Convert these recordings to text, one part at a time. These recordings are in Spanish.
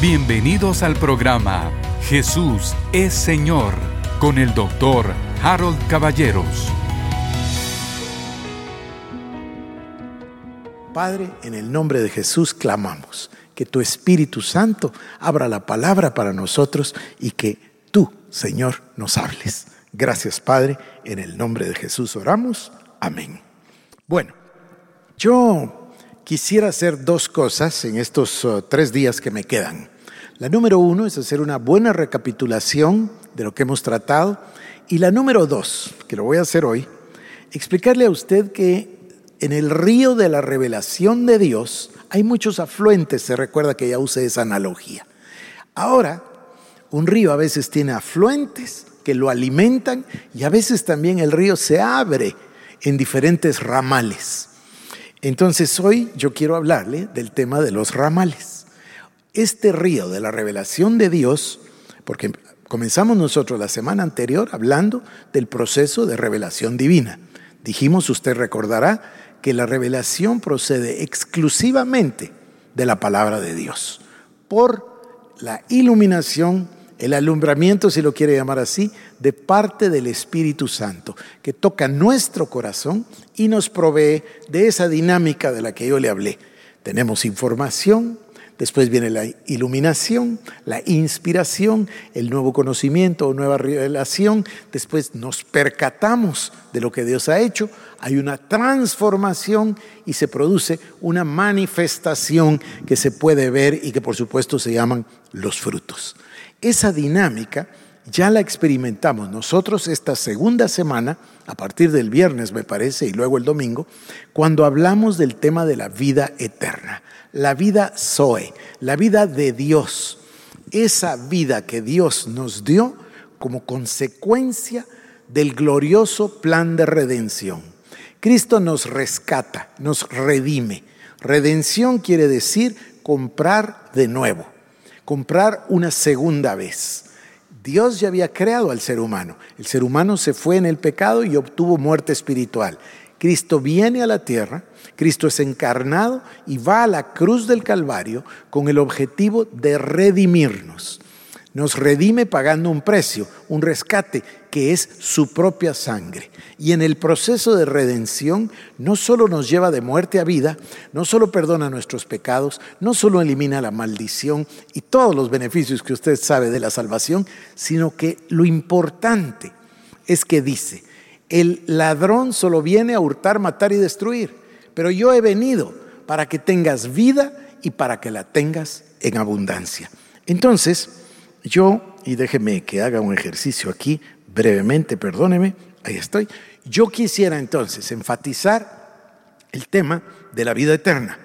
Bienvenidos al programa Jesús es Señor con el doctor Harold Caballeros. Padre, en el nombre de Jesús clamamos que tu Espíritu Santo abra la palabra para nosotros y que tú, Señor, nos hables. Gracias, Padre, en el nombre de Jesús oramos. Amén. Bueno, yo quisiera hacer dos cosas en estos uh, tres días que me quedan. La número uno es hacer una buena recapitulación de lo que hemos tratado. Y la número dos, que lo voy a hacer hoy, explicarle a usted que en el río de la revelación de Dios hay muchos afluentes, se recuerda que ya usé esa analogía. Ahora, un río a veces tiene afluentes que lo alimentan y a veces también el río se abre en diferentes ramales. Entonces hoy yo quiero hablarle del tema de los ramales este río de la revelación de Dios, porque comenzamos nosotros la semana anterior hablando del proceso de revelación divina. Dijimos, usted recordará, que la revelación procede exclusivamente de la palabra de Dios, por la iluminación, el alumbramiento, si lo quiere llamar así, de parte del Espíritu Santo, que toca nuestro corazón y nos provee de esa dinámica de la que yo le hablé. Tenemos información, Después viene la iluminación, la inspiración, el nuevo conocimiento o nueva revelación. Después nos percatamos de lo que Dios ha hecho. Hay una transformación y se produce una manifestación que se puede ver y que por supuesto se llaman los frutos. Esa dinámica ya la experimentamos nosotros esta segunda semana, a partir del viernes me parece, y luego el domingo, cuando hablamos del tema de la vida eterna la vida Zoe, la vida de Dios, esa vida que Dios nos dio como consecuencia del glorioso plan de redención. Cristo nos rescata, nos redime. Redención quiere decir comprar de nuevo, comprar una segunda vez. Dios ya había creado al ser humano. El ser humano se fue en el pecado y obtuvo muerte espiritual. Cristo viene a la tierra, Cristo es encarnado y va a la cruz del Calvario con el objetivo de redimirnos. Nos redime pagando un precio, un rescate, que es su propia sangre. Y en el proceso de redención no solo nos lleva de muerte a vida, no solo perdona nuestros pecados, no solo elimina la maldición y todos los beneficios que usted sabe de la salvación, sino que lo importante es que dice, el ladrón solo viene a hurtar, matar y destruir, pero yo he venido para que tengas vida y para que la tengas en abundancia. Entonces, yo, y déjeme que haga un ejercicio aquí brevemente, perdóneme, ahí estoy. Yo quisiera entonces enfatizar el tema de la vida eterna.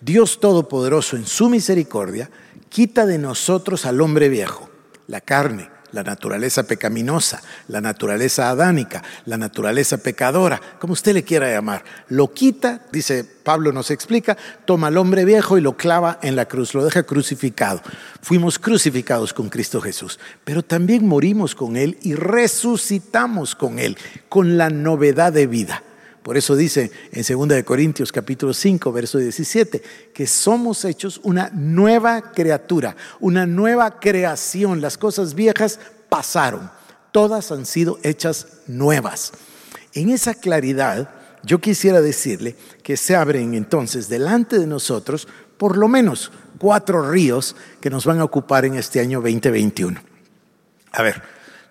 Dios Todopoderoso en su misericordia quita de nosotros al hombre viejo, la carne, la naturaleza pecaminosa, la naturaleza adánica, la naturaleza pecadora, como usted le quiera llamar. Lo quita, dice Pablo nos explica, toma al hombre viejo y lo clava en la cruz, lo deja crucificado. Fuimos crucificados con Cristo Jesús, pero también morimos con Él y resucitamos con Él, con la novedad de vida. Por eso dice en 2 Corintios capítulo 5, verso 17, que somos hechos una nueva criatura, una nueva creación. Las cosas viejas pasaron, todas han sido hechas nuevas. En esa claridad, yo quisiera decirle que se abren entonces delante de nosotros por lo menos cuatro ríos que nos van a ocupar en este año 2021. A ver,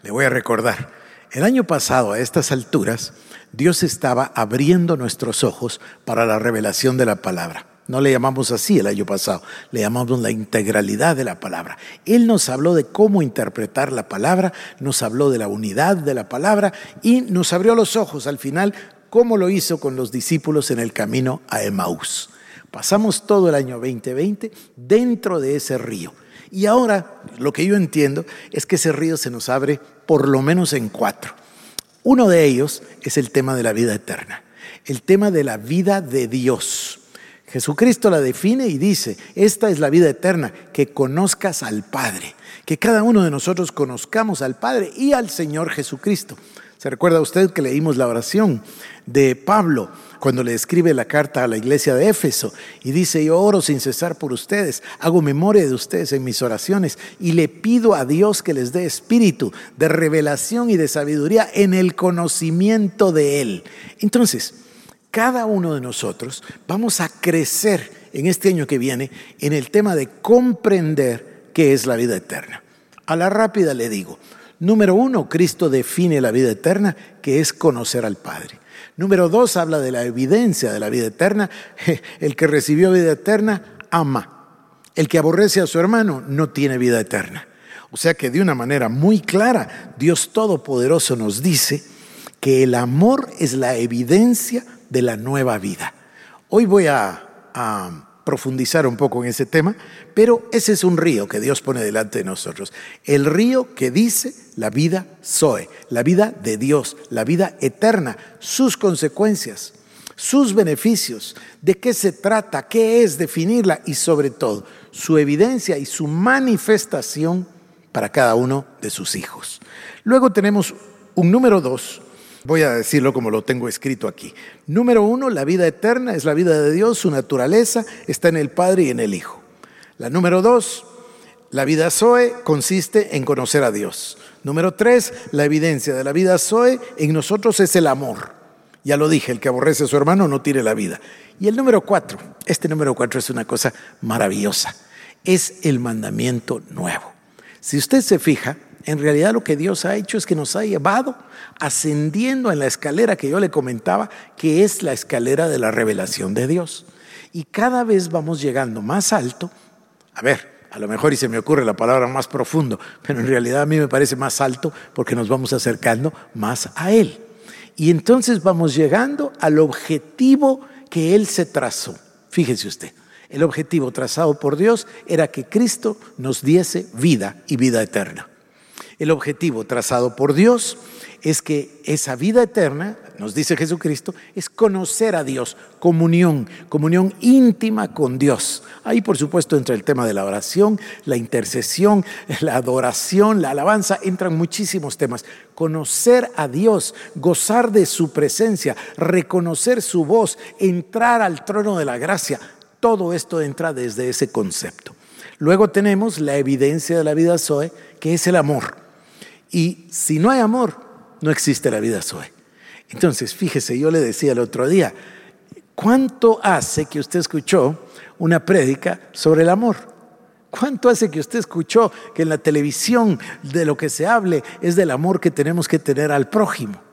le voy a recordar, el año pasado a estas alturas, Dios estaba abriendo nuestros ojos para la revelación de la palabra. No le llamamos así el año pasado, le llamamos la integralidad de la palabra. Él nos habló de cómo interpretar la palabra, nos habló de la unidad de la palabra y nos abrió los ojos al final, como lo hizo con los discípulos en el camino a Emaús. Pasamos todo el año 2020 dentro de ese río. Y ahora lo que yo entiendo es que ese río se nos abre por lo menos en cuatro. Uno de ellos es el tema de la vida eterna, el tema de la vida de Dios. Jesucristo la define y dice, esta es la vida eterna, que conozcas al Padre, que cada uno de nosotros conozcamos al Padre y al Señor Jesucristo. ¿Se recuerda usted que leímos la oración de Pablo cuando le escribe la carta a la iglesia de Éfeso y dice, yo oro sin cesar por ustedes, hago memoria de ustedes en mis oraciones y le pido a Dios que les dé espíritu de revelación y de sabiduría en el conocimiento de Él. Entonces, cada uno de nosotros vamos a crecer en este año que viene en el tema de comprender qué es la vida eterna. A la rápida le digo, Número uno, Cristo define la vida eterna, que es conocer al Padre. Número dos, habla de la evidencia de la vida eterna. El que recibió vida eterna ama. El que aborrece a su hermano no tiene vida eterna. O sea que de una manera muy clara, Dios Todopoderoso nos dice que el amor es la evidencia de la nueva vida. Hoy voy a, a profundizar un poco en ese tema, pero ese es un río que Dios pone delante de nosotros. El río que dice la vida Zoe, la vida de Dios, la vida eterna, sus consecuencias, sus beneficios, de qué se trata, qué es definirla y sobre todo su evidencia y su manifestación para cada uno de sus hijos. Luego tenemos un número dos, Voy a decirlo como lo tengo escrito aquí. Número uno, la vida eterna es la vida de Dios, su naturaleza está en el Padre y en el Hijo. La número dos, la vida Zoe consiste en conocer a Dios. Número tres, la evidencia de la vida Zoe en nosotros es el amor. Ya lo dije, el que aborrece a su hermano no tiene la vida. Y el número cuatro, este número cuatro es una cosa maravillosa, es el mandamiento nuevo. Si usted se fija, en realidad lo que Dios ha hecho es que nos ha llevado ascendiendo en la escalera que yo le comentaba, que es la escalera de la revelación de Dios. Y cada vez vamos llegando más alto. A ver, a lo mejor y se me ocurre la palabra más profundo, pero en realidad a mí me parece más alto porque nos vamos acercando más a Él. Y entonces vamos llegando al objetivo que Él se trazó. Fíjese usted, el objetivo trazado por Dios era que Cristo nos diese vida y vida eterna. El objetivo trazado por Dios es que esa vida eterna, nos dice Jesucristo, es conocer a Dios, comunión, comunión íntima con Dios. Ahí por supuesto entra el tema de la oración, la intercesión, la adoración, la alabanza, entran muchísimos temas. Conocer a Dios, gozar de su presencia, reconocer su voz, entrar al trono de la gracia, todo esto entra desde ese concepto. Luego tenemos la evidencia de la vida Zoe, que es el amor. Y si no hay amor, no existe la vida Zoe. Entonces, fíjese, yo le decía el otro día, ¿cuánto hace que usted escuchó una prédica sobre el amor? ¿Cuánto hace que usted escuchó que en la televisión de lo que se hable es del amor que tenemos que tener al prójimo?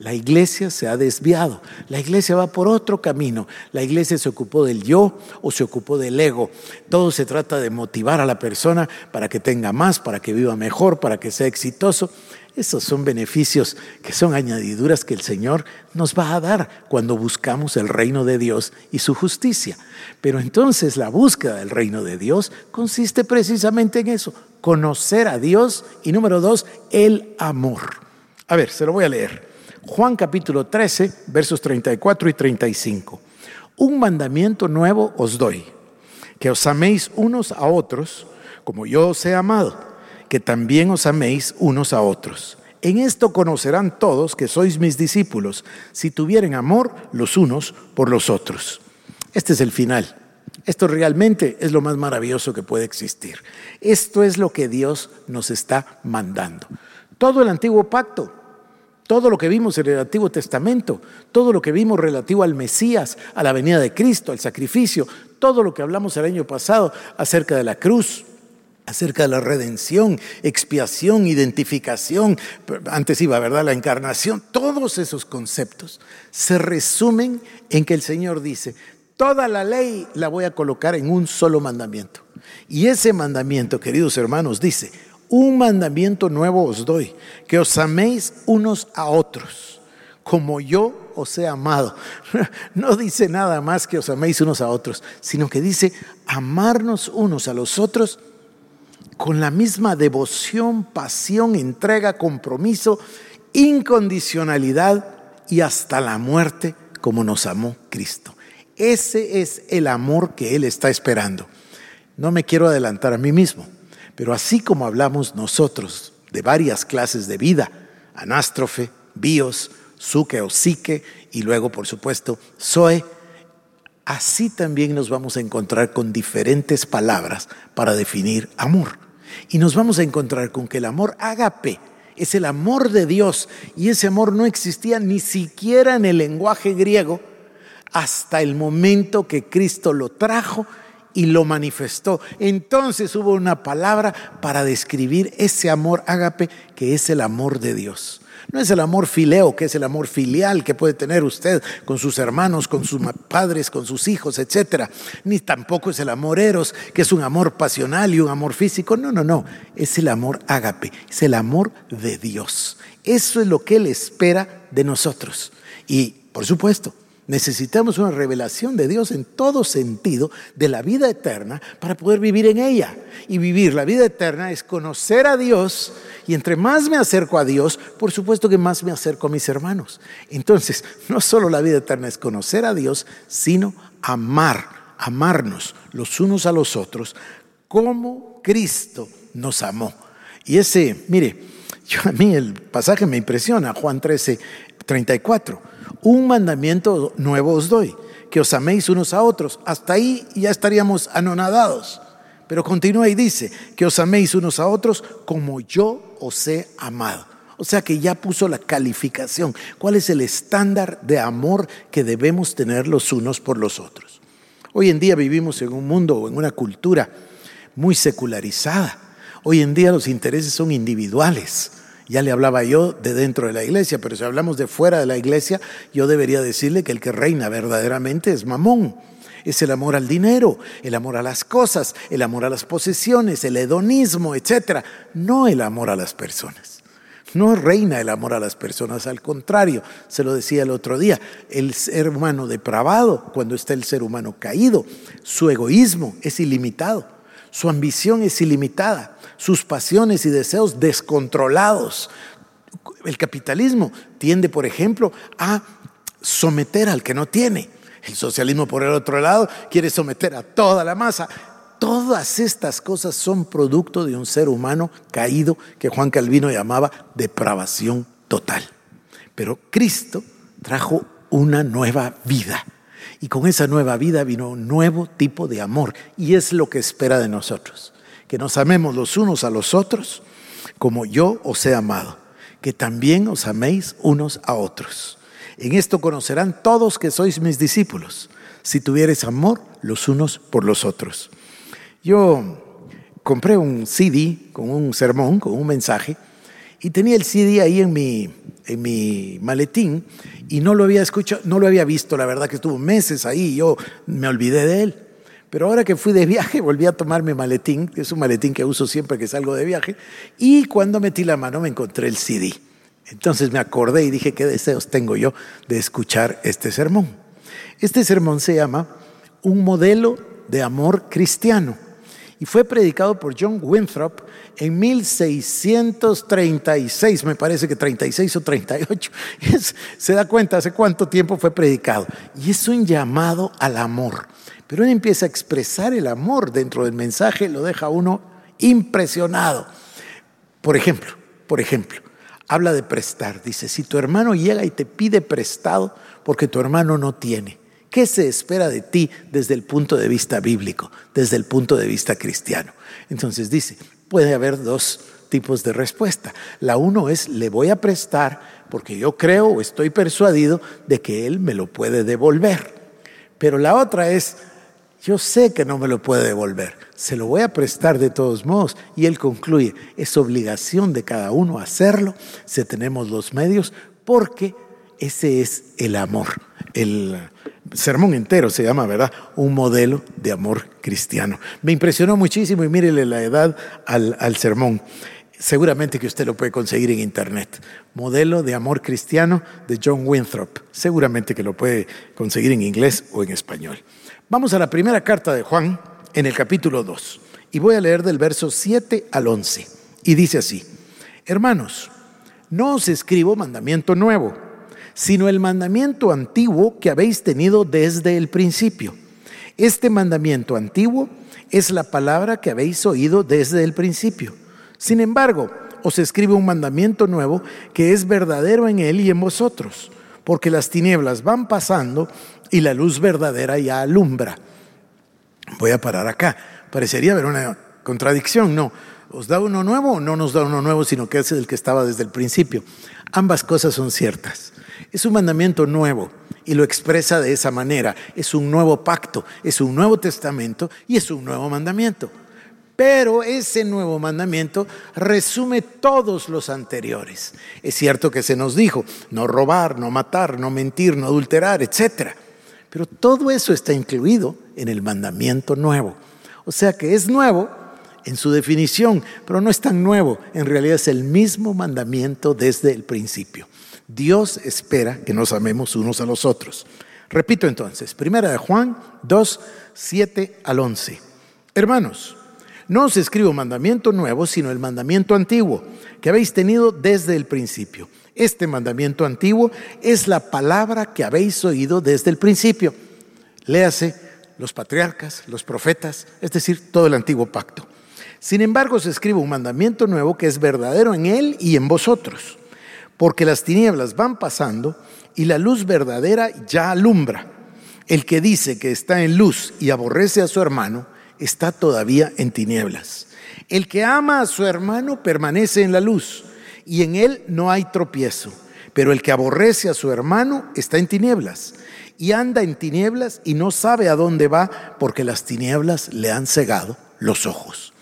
La iglesia se ha desviado, la iglesia va por otro camino, la iglesia se ocupó del yo o se ocupó del ego. Todo se trata de motivar a la persona para que tenga más, para que viva mejor, para que sea exitoso. Esos son beneficios que son añadiduras que el Señor nos va a dar cuando buscamos el reino de Dios y su justicia. Pero entonces la búsqueda del reino de Dios consiste precisamente en eso, conocer a Dios y número dos, el amor. A ver, se lo voy a leer. Juan capítulo 13, versos 34 y 35. Un mandamiento nuevo os doy, que os améis unos a otros, como yo os he amado, que también os améis unos a otros. En esto conocerán todos que sois mis discípulos, si tuvieren amor los unos por los otros. Este es el final. Esto realmente es lo más maravilloso que puede existir. Esto es lo que Dios nos está mandando. Todo el antiguo pacto todo lo que vimos en el Antiguo Testamento, todo lo que vimos relativo al Mesías, a la venida de Cristo, al sacrificio, todo lo que hablamos el año pasado acerca de la cruz, acerca de la redención, expiación, identificación, antes iba, ¿verdad? La encarnación, todos esos conceptos se resumen en que el Señor dice, toda la ley la voy a colocar en un solo mandamiento. Y ese mandamiento, queridos hermanos, dice, un mandamiento nuevo os doy, que os améis unos a otros, como yo os he amado. No dice nada más que os améis unos a otros, sino que dice amarnos unos a los otros con la misma devoción, pasión, entrega, compromiso, incondicionalidad y hasta la muerte como nos amó Cristo. Ese es el amor que Él está esperando. No me quiero adelantar a mí mismo. Pero así como hablamos nosotros de varias clases de vida, anástrofe, bios, suke o psique y luego, por supuesto, zoe. Así también nos vamos a encontrar con diferentes palabras para definir amor. Y nos vamos a encontrar con que el amor agape es el amor de Dios y ese amor no existía ni siquiera en el lenguaje griego hasta el momento que Cristo lo trajo y lo manifestó. Entonces hubo una palabra para describir ese amor ágape que es el amor de Dios. No es el amor fileo, que es el amor filial que puede tener usted con sus hermanos, con sus padres, con sus hijos, etc. Ni tampoco es el amor eros, que es un amor pasional y un amor físico. No, no, no. Es el amor ágape, es el amor de Dios. Eso es lo que Él espera de nosotros. Y, por supuesto, Necesitamos una revelación de Dios en todo sentido de la vida eterna para poder vivir en ella. Y vivir la vida eterna es conocer a Dios y entre más me acerco a Dios, por supuesto que más me acerco a mis hermanos. Entonces, no solo la vida eterna es conocer a Dios, sino amar, amarnos los unos a los otros como Cristo nos amó. Y ese, mire, yo, a mí el pasaje me impresiona, Juan 13, 34 un mandamiento nuevo os doy, que os améis unos a otros. Hasta ahí ya estaríamos anonadados. Pero continúa y dice, que os améis unos a otros como yo os he amado. O sea que ya puso la calificación. ¿Cuál es el estándar de amor que debemos tener los unos por los otros? Hoy en día vivimos en un mundo o en una cultura muy secularizada. Hoy en día los intereses son individuales. Ya le hablaba yo de dentro de la iglesia, pero si hablamos de fuera de la iglesia, yo debería decirle que el que reina verdaderamente es mamón. Es el amor al dinero, el amor a las cosas, el amor a las posesiones, el hedonismo, etc. No el amor a las personas. No reina el amor a las personas, al contrario, se lo decía el otro día, el ser humano depravado, cuando está el ser humano caído, su egoísmo es ilimitado, su ambición es ilimitada, sus pasiones y deseos descontrolados. El capitalismo tiende, por ejemplo, a someter al que no tiene. El socialismo, por el otro lado, quiere someter a toda la masa. Todas estas cosas son producto de un ser humano caído que Juan Calvino llamaba depravación total. Pero Cristo trajo una nueva vida. Y con esa nueva vida vino un nuevo tipo de amor. Y es lo que espera de nosotros que nos amemos los unos a los otros como yo os he amado, que también os améis unos a otros. En esto conocerán todos que sois mis discípulos, si tuviereis amor los unos por los otros. Yo compré un CD con un sermón, con un mensaje, y tenía el CD ahí en mi, en mi maletín y no lo había escuchado, no lo había visto, la verdad que estuvo meses ahí yo me olvidé de él. Pero ahora que fui de viaje, volví a tomar mi maletín, que es un maletín que uso siempre que salgo de viaje, y cuando metí la mano me encontré el CD. Entonces me acordé y dije, ¿qué deseos tengo yo de escuchar este sermón? Este sermón se llama Un modelo de amor cristiano y fue predicado por John Winthrop en 1636, me parece que 36 o 38. se da cuenta hace cuánto tiempo fue predicado. Y es un llamado al amor. Pero él empieza a expresar el amor dentro del mensaje, lo deja uno impresionado. Por ejemplo, por ejemplo, habla de prestar. Dice, si tu hermano llega y te pide prestado porque tu hermano no tiene, ¿qué se espera de ti desde el punto de vista bíblico, desde el punto de vista cristiano? Entonces dice, puede haber dos tipos de respuesta. La uno es, le voy a prestar porque yo creo o estoy persuadido de que él me lo puede devolver. Pero la otra es, yo sé que no me lo puede devolver, se lo voy a prestar de todos modos. Y él concluye, es obligación de cada uno hacerlo si tenemos los medios, porque ese es el amor. El sermón entero se llama, ¿verdad? Un modelo de amor cristiano. Me impresionó muchísimo y mírele la edad al, al sermón. Seguramente que usted lo puede conseguir en internet. Modelo de amor cristiano de John Winthrop. Seguramente que lo puede conseguir en inglés o en español. Vamos a la primera carta de Juan en el capítulo 2 y voy a leer del verso 7 al 11. Y dice así, hermanos, no os escribo mandamiento nuevo, sino el mandamiento antiguo que habéis tenido desde el principio. Este mandamiento antiguo es la palabra que habéis oído desde el principio. Sin embargo, os escribe un mandamiento nuevo que es verdadero en él y en vosotros, porque las tinieblas van pasando y la luz verdadera ya alumbra. Voy a parar acá. Parecería haber una contradicción, no. ¿Os da uno nuevo o no nos da uno nuevo, sino que es el que estaba desde el principio? Ambas cosas son ciertas. Es un mandamiento nuevo y lo expresa de esa manera. Es un nuevo pacto, es un nuevo testamento y es un nuevo mandamiento. Pero ese nuevo mandamiento resume todos los anteriores. Es cierto que se nos dijo no robar, no matar, no mentir, no adulterar, etc. Pero todo eso está incluido en el mandamiento nuevo. O sea que es nuevo en su definición, pero no es tan nuevo. En realidad es el mismo mandamiento desde el principio. Dios espera que nos amemos unos a los otros. Repito entonces, primera de Juan 2, 7 al 11. Hermanos, no os escribo mandamiento nuevo, sino el mandamiento antiguo que habéis tenido desde el principio. Este mandamiento antiguo es la palabra que habéis oído desde el principio. Léase los patriarcas, los profetas, es decir, todo el antiguo pacto. Sin embargo, se escribe un mandamiento nuevo que es verdadero en él y en vosotros, porque las tinieblas van pasando y la luz verdadera ya alumbra. El que dice que está en luz y aborrece a su hermano, está todavía en tinieblas. El que ama a su hermano permanece en la luz y en él no hay tropiezo. Pero el que aborrece a su hermano está en tinieblas y anda en tinieblas y no sabe a dónde va porque las tinieblas le han cegado los ojos.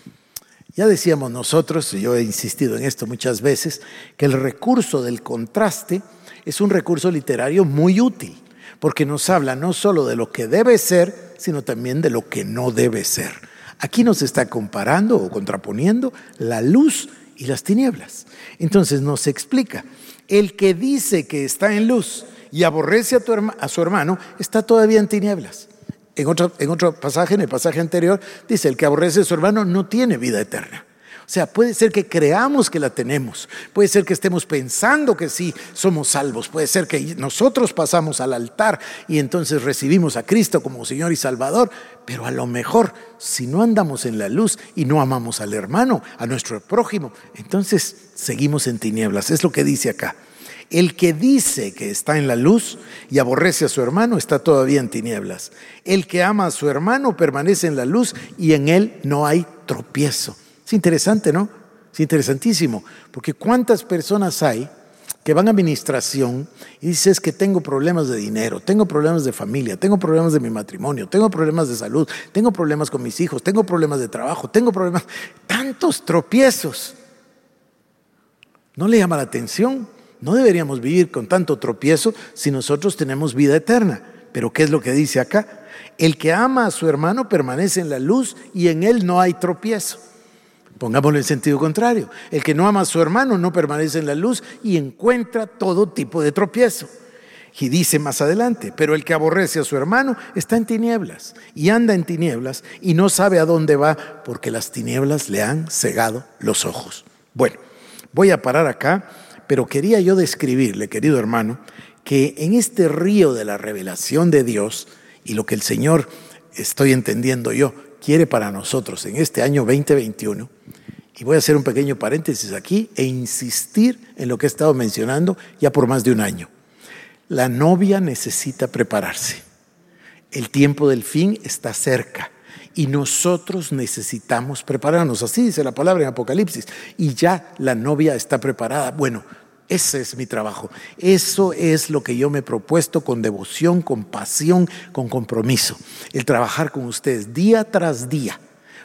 Ya decíamos nosotros, y yo he insistido en esto muchas veces, que el recurso del contraste es un recurso literario muy útil, porque nos habla no solo de lo que debe ser, sino también de lo que no debe ser. Aquí nos está comparando o contraponiendo la luz y las tinieblas. Entonces nos explica, el que dice que está en luz y aborrece a, a su hermano, está todavía en tinieblas. En otro, en otro pasaje, en el pasaje anterior, dice, el que aborrece a su hermano no tiene vida eterna. O sea, puede ser que creamos que la tenemos, puede ser que estemos pensando que sí somos salvos, puede ser que nosotros pasamos al altar y entonces recibimos a Cristo como Señor y Salvador, pero a lo mejor si no andamos en la luz y no amamos al hermano, a nuestro prójimo, entonces seguimos en tinieblas. Es lo que dice acá. El que dice que está en la luz y aborrece a su hermano está todavía en tinieblas. El que ama a su hermano permanece en la luz y en él no hay tropiezo. Es interesante, ¿no? Es interesantísimo, porque cuántas personas hay que van a administración y dices que tengo problemas de dinero, tengo problemas de familia, tengo problemas de mi matrimonio, tengo problemas de salud, tengo problemas con mis hijos, tengo problemas de trabajo, tengo problemas, tantos tropiezos. ¿No le llama la atención? No deberíamos vivir con tanto tropiezo si nosotros tenemos vida eterna. Pero ¿qué es lo que dice acá? El que ama a su hermano permanece en la luz y en él no hay tropiezo. Pongámoslo en sentido contrario. El que no ama a su hermano no permanece en la luz y encuentra todo tipo de tropiezo. Y dice más adelante, pero el que aborrece a su hermano está en tinieblas y anda en tinieblas y no sabe a dónde va porque las tinieblas le han cegado los ojos. Bueno, voy a parar acá pero quería yo describirle, querido hermano, que en este río de la revelación de Dios y lo que el Señor, estoy entendiendo yo, quiere para nosotros en este año 2021, y voy a hacer un pequeño paréntesis aquí e insistir en lo que he estado mencionando ya por más de un año. La novia necesita prepararse. El tiempo del fin está cerca y nosotros necesitamos prepararnos. Así dice la palabra en Apocalipsis. Y ya la novia está preparada. Bueno, ese es mi trabajo. Eso es lo que yo me he propuesto con devoción, con pasión, con compromiso. El trabajar con ustedes día tras día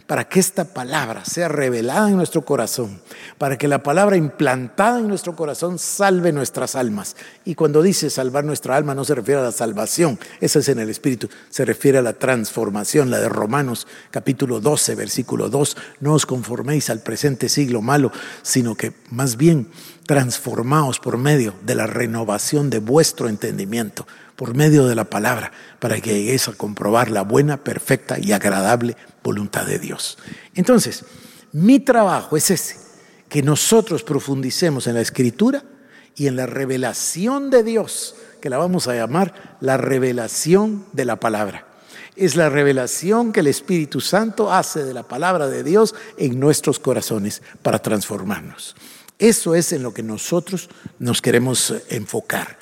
para que esta palabra sea revelada en nuestro corazón, para que la palabra implantada en nuestro corazón salve nuestras almas. Y cuando dice salvar nuestra alma no se refiere a la salvación, eso es en el Espíritu, se refiere a la transformación, la de Romanos capítulo 12, versículo 2, no os conforméis al presente siglo malo, sino que más bien transformaos por medio de la renovación de vuestro entendimiento por medio de la palabra, para que lleguéis a comprobar la buena, perfecta y agradable voluntad de Dios. Entonces, mi trabajo es ese, que nosotros profundicemos en la escritura y en la revelación de Dios, que la vamos a llamar la revelación de la palabra. Es la revelación que el Espíritu Santo hace de la palabra de Dios en nuestros corazones para transformarnos. Eso es en lo que nosotros nos queremos enfocar.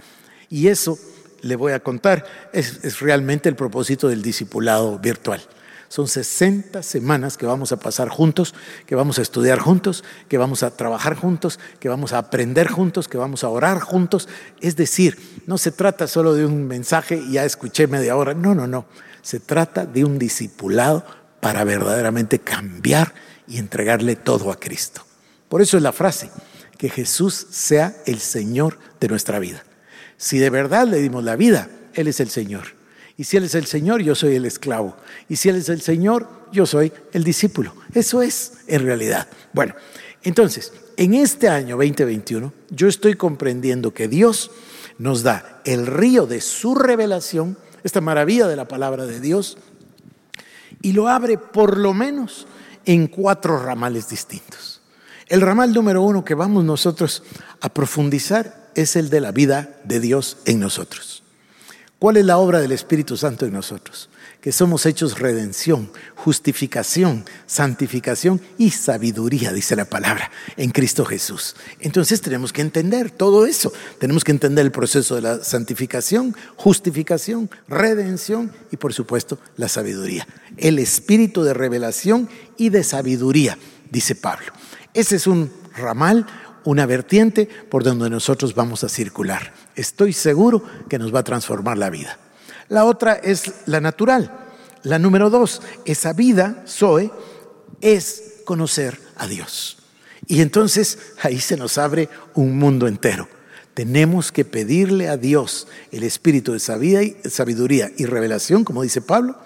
Y eso, le voy a contar, es, es realmente el propósito del discipulado virtual. Son 60 semanas que vamos a pasar juntos, que vamos a estudiar juntos, que vamos a trabajar juntos, que vamos a aprender juntos, que vamos a orar juntos. Es decir, no se trata solo de un mensaje y ya escuché media hora. No, no, no. Se trata de un discipulado para verdaderamente cambiar y entregarle todo a Cristo. Por eso es la frase, que Jesús sea el Señor de nuestra vida. Si de verdad le dimos la vida, Él es el Señor. Y si Él es el Señor, yo soy el esclavo. Y si Él es el Señor, yo soy el discípulo. Eso es en realidad. Bueno, entonces, en este año 2021, yo estoy comprendiendo que Dios nos da el río de su revelación, esta maravilla de la palabra de Dios, y lo abre por lo menos en cuatro ramales distintos. El ramal número uno que vamos nosotros a profundizar es el de la vida de Dios en nosotros. ¿Cuál es la obra del Espíritu Santo en nosotros? Que somos hechos redención, justificación, santificación y sabiduría, dice la palabra, en Cristo Jesús. Entonces tenemos que entender todo eso. Tenemos que entender el proceso de la santificación, justificación, redención y por supuesto la sabiduría. El espíritu de revelación y de sabiduría, dice Pablo. Ese es un ramal, una vertiente por donde nosotros vamos a circular. Estoy seguro que nos va a transformar la vida. La otra es la natural. La número dos, esa vida, Zoe, es conocer a Dios. Y entonces ahí se nos abre un mundo entero. Tenemos que pedirle a Dios el espíritu de sabiduría y revelación, como dice Pablo,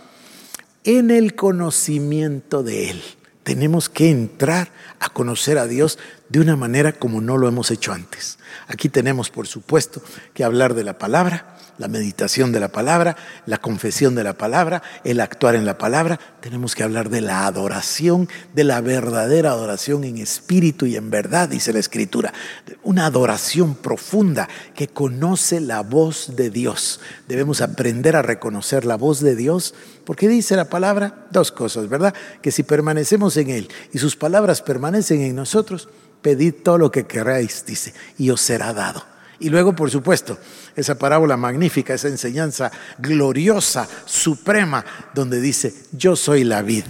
en el conocimiento de Él tenemos que entrar a conocer a Dios de una manera como no lo hemos hecho antes. Aquí tenemos, por supuesto, que hablar de la palabra, la meditación de la palabra, la confesión de la palabra, el actuar en la palabra. Tenemos que hablar de la adoración, de la verdadera adoración en espíritu y en verdad, dice la Escritura. Una adoración profunda que conoce la voz de Dios. Debemos aprender a reconocer la voz de Dios, porque dice la palabra dos cosas, ¿verdad? Que si permanecemos en Él y sus palabras permanecen en nosotros, pedid todo lo que queráis, dice, y os será dado. Y luego, por supuesto, esa parábola magnífica, esa enseñanza gloriosa, suprema, donde dice, yo soy la vid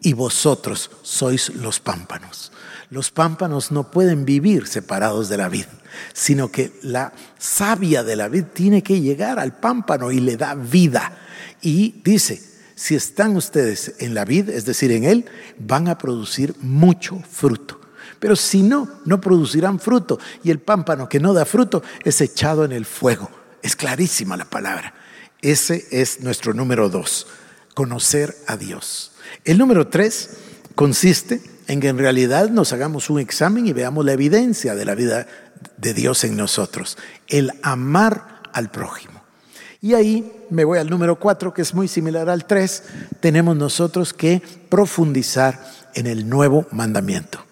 y vosotros sois los pámpanos. Los pámpanos no pueden vivir separados de la vid, sino que la savia de la vid tiene que llegar al pámpano y le da vida. Y dice, si están ustedes en la vid, es decir, en él, van a producir mucho fruto. Pero si no, no producirán fruto. Y el pámpano que no da fruto es echado en el fuego. Es clarísima la palabra. Ese es nuestro número dos, conocer a Dios. El número tres consiste en que en realidad nos hagamos un examen y veamos la evidencia de la vida de Dios en nosotros, el amar al prójimo. Y ahí me voy al número cuatro, que es muy similar al tres, tenemos nosotros que profundizar en el nuevo mandamiento.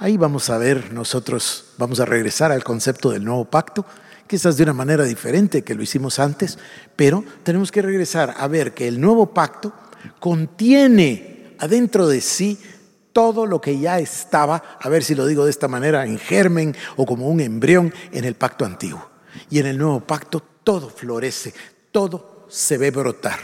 Ahí vamos a ver nosotros, vamos a regresar al concepto del nuevo pacto, quizás de una manera diferente que lo hicimos antes, pero tenemos que regresar a ver que el nuevo pacto contiene adentro de sí todo lo que ya estaba, a ver si lo digo de esta manera, en germen o como un embrión en el pacto antiguo. Y en el nuevo pacto todo florece, todo se ve brotar.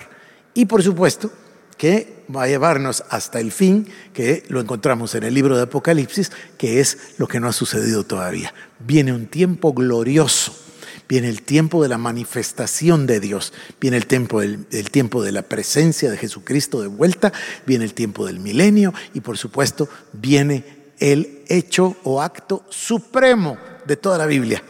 Y por supuesto, que va a llevarnos hasta el fin, que lo encontramos en el libro de Apocalipsis, que es lo que no ha sucedido todavía. Viene un tiempo glorioso, viene el tiempo de la manifestación de Dios, viene el tiempo del, tiempo de la presencia de Jesucristo de vuelta, viene el tiempo del milenio y por supuesto viene el hecho o acto supremo de toda la Biblia.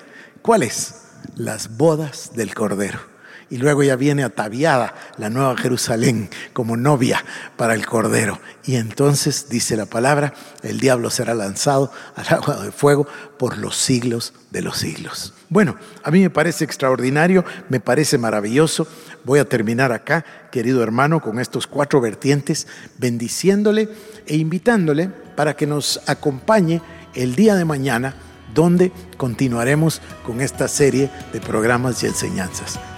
¿Cuál es? Las bodas del Cordero y luego ya viene ataviada la nueva Jerusalén como novia para el Cordero. Y entonces, dice la palabra, el diablo será lanzado al agua de fuego por los siglos de los siglos. Bueno, a mí me parece extraordinario, me parece maravilloso. Voy a terminar acá, querido hermano, con estos cuatro vertientes, bendiciéndole e invitándole para que nos acompañe el día de mañana donde continuaremos con esta serie de programas y enseñanzas.